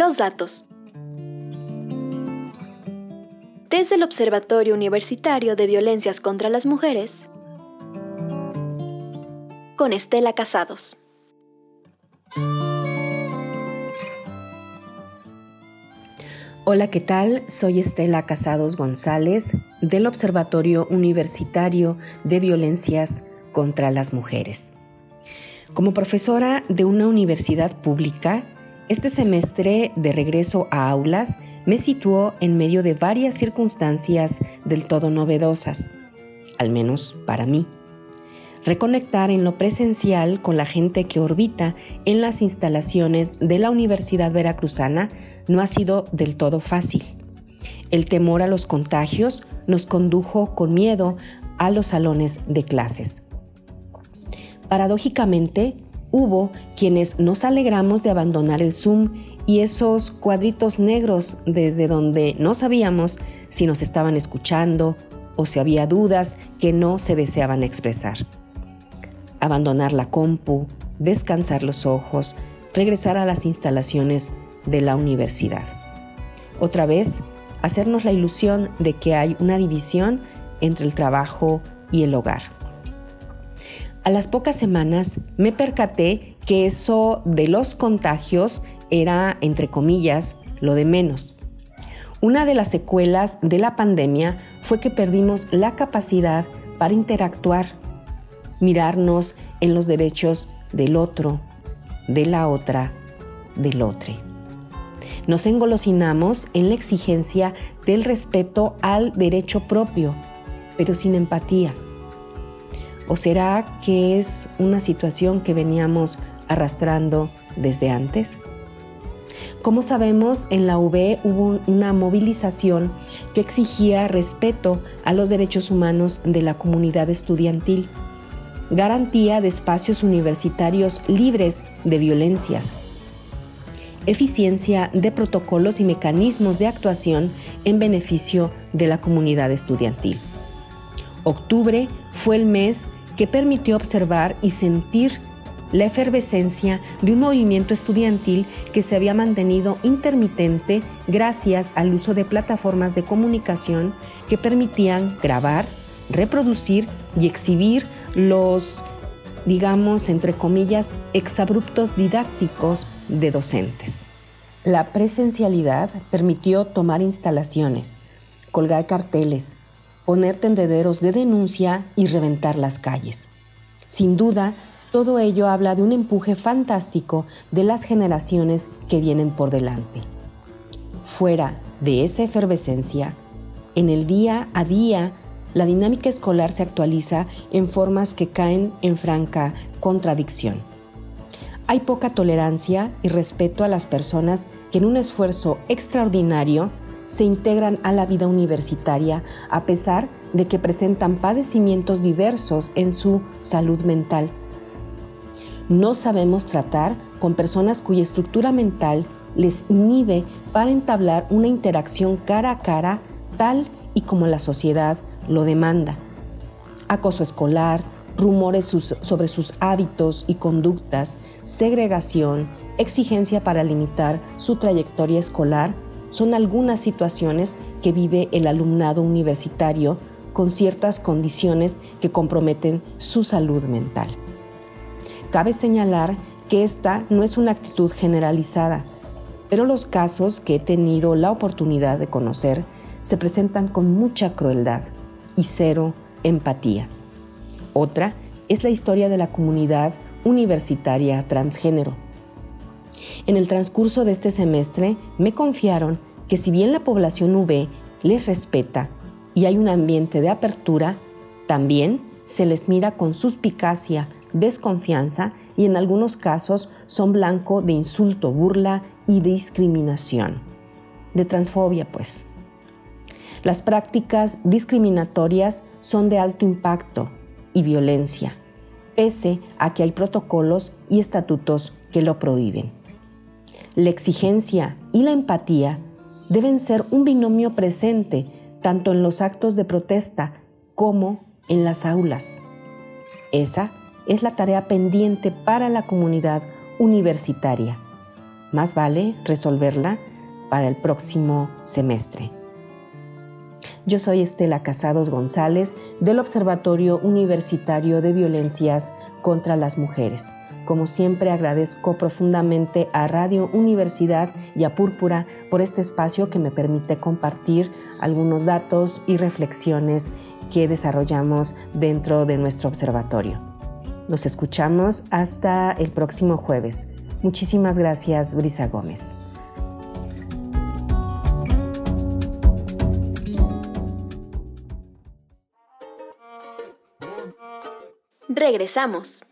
Los datos. Desde el Observatorio Universitario de Violencias contra las Mujeres, con Estela Casados. Hola, ¿qué tal? Soy Estela Casados González del Observatorio Universitario de Violencias contra las Mujeres. Como profesora de una universidad pública, este semestre de regreso a aulas me situó en medio de varias circunstancias del todo novedosas, al menos para mí. Reconectar en lo presencial con la gente que orbita en las instalaciones de la Universidad Veracruzana no ha sido del todo fácil. El temor a los contagios nos condujo con miedo a los salones de clases. Paradójicamente, hubo quienes nos alegramos de abandonar el Zoom y esos cuadritos negros desde donde no sabíamos si nos estaban escuchando o si había dudas que no se deseaban expresar. Abandonar la compu, descansar los ojos, regresar a las instalaciones de la universidad. Otra vez, hacernos la ilusión de que hay una división entre el trabajo y el hogar. A las pocas semanas me percaté que eso de los contagios era, entre comillas, lo de menos. Una de las secuelas de la pandemia fue que perdimos la capacidad para interactuar, mirarnos en los derechos del otro, de la otra, del otro. Nos engolosinamos en la exigencia del respeto al derecho propio, pero sin empatía. ¿O será que es una situación que veníamos arrastrando desde antes? Como sabemos, en la UB hubo una movilización que exigía respeto a los derechos humanos de la comunidad estudiantil, garantía de espacios universitarios libres de violencias, eficiencia de protocolos y mecanismos de actuación en beneficio de la comunidad estudiantil. Octubre fue el mes que permitió observar y sentir la efervescencia de un movimiento estudiantil que se había mantenido intermitente gracias al uso de plataformas de comunicación que permitían grabar, reproducir y exhibir los digamos, entre comillas, exabruptos didácticos de docentes. La presencialidad permitió tomar instalaciones, colgar carteles, poner tendederos de denuncia y reventar las calles. Sin duda, todo ello habla de un empuje fantástico de las generaciones que vienen por delante. Fuera de esa efervescencia, en el día a día la dinámica escolar se actualiza en formas que caen en franca contradicción. Hay poca tolerancia y respeto a las personas que en un esfuerzo extraordinario se integran a la vida universitaria a pesar de que presentan padecimientos diversos en su salud mental. No sabemos tratar con personas cuya estructura mental les inhibe para entablar una interacción cara a cara tal y como la sociedad lo demanda. Acoso escolar, rumores sobre sus hábitos y conductas, segregación, exigencia para limitar su trayectoria escolar, son algunas situaciones que vive el alumnado universitario con ciertas condiciones que comprometen su salud mental. Cabe señalar que esta no es una actitud generalizada, pero los casos que he tenido la oportunidad de conocer se presentan con mucha crueldad y cero empatía. Otra es la historia de la comunidad universitaria transgénero. En el transcurso de este semestre me confiaron que si bien la población V les respeta y hay un ambiente de apertura, también se les mira con suspicacia, desconfianza y en algunos casos son blanco de insulto, burla y discriminación. De transfobia, pues. Las prácticas discriminatorias son de alto impacto y violencia, pese a que hay protocolos y estatutos que lo prohíben. La exigencia y la empatía deben ser un binomio presente tanto en los actos de protesta como en las aulas. Esa es la tarea pendiente para la comunidad universitaria. Más vale resolverla para el próximo semestre. Yo soy Estela Casados González del Observatorio Universitario de Violencias contra las Mujeres. Como siempre agradezco profundamente a Radio Universidad y a Púrpura por este espacio que me permite compartir algunos datos y reflexiones que desarrollamos dentro de nuestro observatorio. Nos escuchamos hasta el próximo jueves. Muchísimas gracias, Brisa Gómez. Regresamos.